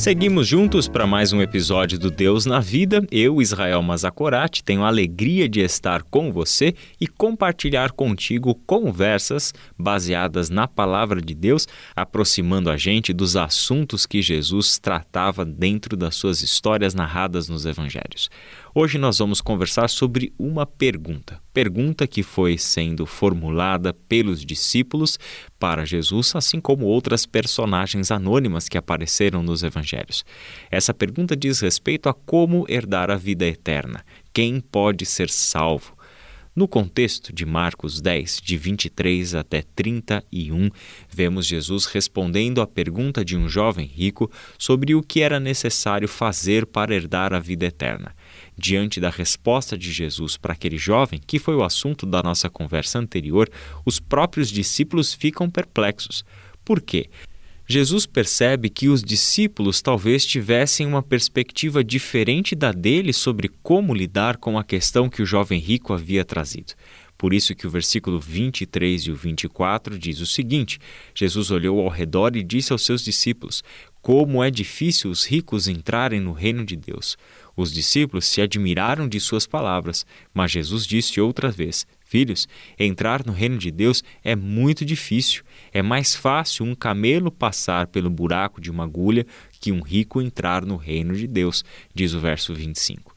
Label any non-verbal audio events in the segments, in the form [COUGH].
Seguimos juntos para mais um episódio do Deus na Vida. Eu, Israel Mazakorati, tenho a alegria de estar com você e compartilhar contigo conversas baseadas na palavra de Deus, aproximando a gente dos assuntos que Jesus tratava dentro das suas histórias narradas nos evangelhos. Hoje nós vamos conversar sobre uma pergunta. Pergunta que foi sendo formulada pelos discípulos para Jesus, assim como outras personagens anônimas que apareceram nos evangelhos. Essa pergunta diz respeito a como herdar a vida eterna. Quem pode ser salvo? No contexto de Marcos 10, de 23 até 31, vemos Jesus respondendo à pergunta de um jovem rico sobre o que era necessário fazer para herdar a vida eterna. Diante da resposta de Jesus para aquele jovem, que foi o assunto da nossa conversa anterior, os próprios discípulos ficam perplexos. Por quê? Jesus percebe que os discípulos talvez tivessem uma perspectiva diferente da dele sobre como lidar com a questão que o jovem rico havia trazido. Por isso que o versículo 23 e o 24 diz o seguinte: Jesus olhou ao redor e disse aos seus discípulos: Como é difícil os ricos entrarem no reino de Deus. Os discípulos se admiraram de suas palavras, mas Jesus disse outra vez: Filhos, entrar no reino de Deus é muito difícil. É mais fácil um camelo passar pelo buraco de uma agulha que um rico entrar no reino de Deus, diz o verso 25.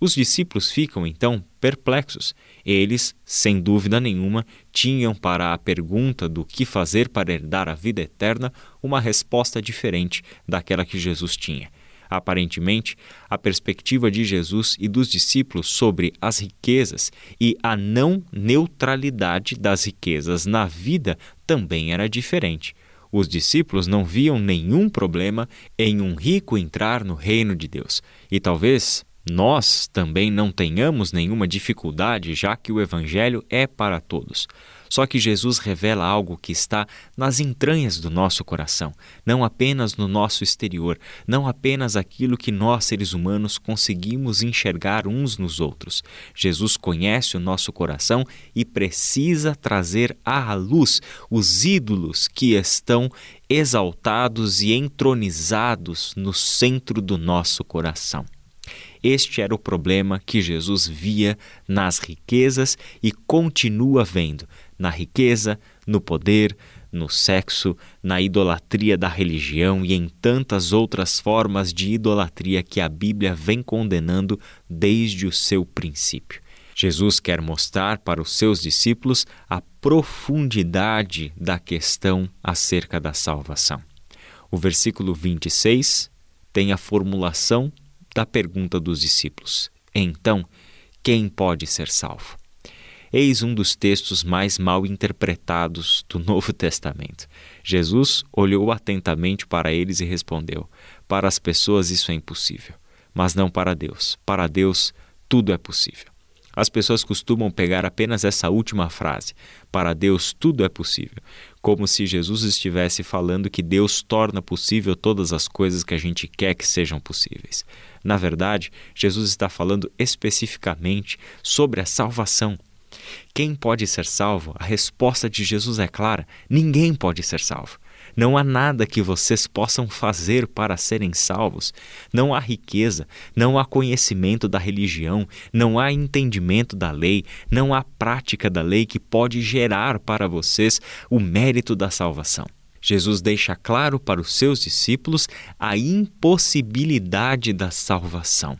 Os discípulos ficam então perplexos. Eles, sem dúvida nenhuma, tinham para a pergunta do que fazer para herdar a vida eterna uma resposta diferente daquela que Jesus tinha. Aparentemente, a perspectiva de Jesus e dos discípulos sobre as riquezas e a não neutralidade das riquezas na vida também era diferente. Os discípulos não viam nenhum problema em um rico entrar no reino de Deus. E talvez nós também não tenhamos nenhuma dificuldade, já que o Evangelho é para todos. Só que Jesus revela algo que está nas entranhas do nosso coração, não apenas no nosso exterior, não apenas aquilo que nós, seres humanos, conseguimos enxergar uns nos outros. Jesus conhece o nosso coração e precisa trazer à luz os ídolos que estão exaltados e entronizados no centro do nosso coração. Este era o problema que Jesus via nas riquezas e continua vendo na riqueza, no poder, no sexo, na idolatria da religião e em tantas outras formas de idolatria que a Bíblia vem condenando desde o seu princípio. Jesus quer mostrar para os seus discípulos a profundidade da questão acerca da salvação. O versículo 26 tem a formulação da pergunta dos discípulos: Então, quem pode ser salvo? Eis um dos textos mais mal interpretados do [LAUGHS] Novo Testamento. Jesus olhou atentamente para eles e respondeu: Para as pessoas isso é impossível, mas não para Deus. Para Deus tudo é possível. As pessoas costumam pegar apenas essa última frase: Para Deus tudo é possível, como se Jesus estivesse falando que Deus torna possível todas as coisas que a gente quer que sejam possíveis. Na verdade, Jesus está falando especificamente sobre a salvação. Quem pode ser salvo? A resposta de Jesus é clara: ninguém pode ser salvo. Não há nada que vocês possam fazer para serem salvos. Não há riqueza, não há conhecimento da religião, não há entendimento da lei, não há prática da lei que pode gerar para vocês o mérito da salvação. Jesus deixa claro para os seus discípulos a impossibilidade da salvação.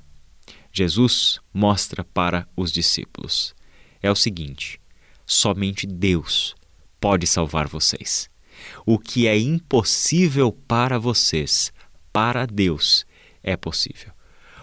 Jesus mostra para os discípulos: é o seguinte, somente Deus pode salvar vocês. O que é impossível para vocês, para Deus, é possível.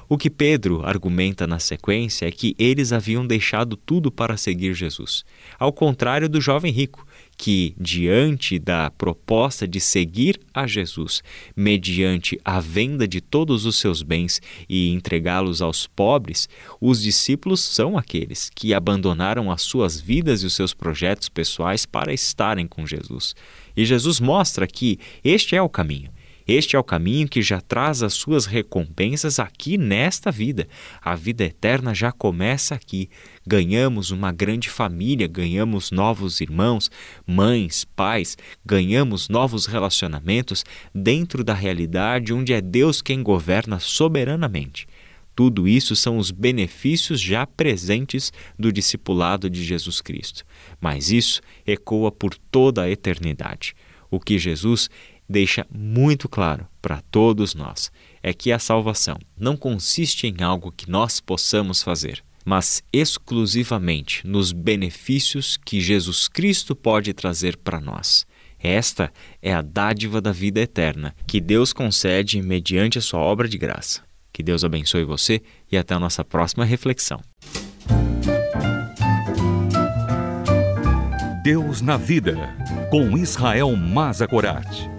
O que Pedro argumenta na sequência é que eles haviam deixado tudo para seguir Jesus, ao contrário do jovem rico, que, diante da proposta de seguir a Jesus, mediante a venda de todos os seus bens e entregá-los aos pobres, os discípulos são aqueles que abandonaram as suas vidas e os seus projetos pessoais para estarem com Jesus. E Jesus mostra que este é o caminho. Este é o caminho que já traz as suas recompensas aqui nesta vida. A vida eterna já começa aqui. Ganhamos uma grande família, ganhamos novos irmãos, mães, pais, ganhamos novos relacionamentos dentro da realidade onde é Deus quem governa soberanamente. Tudo isso são os benefícios já presentes do discipulado de Jesus Cristo. Mas isso ecoa por toda a eternidade. O que Jesus deixa muito claro para todos nós é que a salvação não consiste em algo que nós possamos fazer, mas exclusivamente nos benefícios que Jesus Cristo pode trazer para nós. Esta é a dádiva da vida eterna que Deus concede mediante a sua obra de graça. Que Deus abençoe você e até a nossa próxima reflexão. Deus na Vida, com Israel Mazakorati.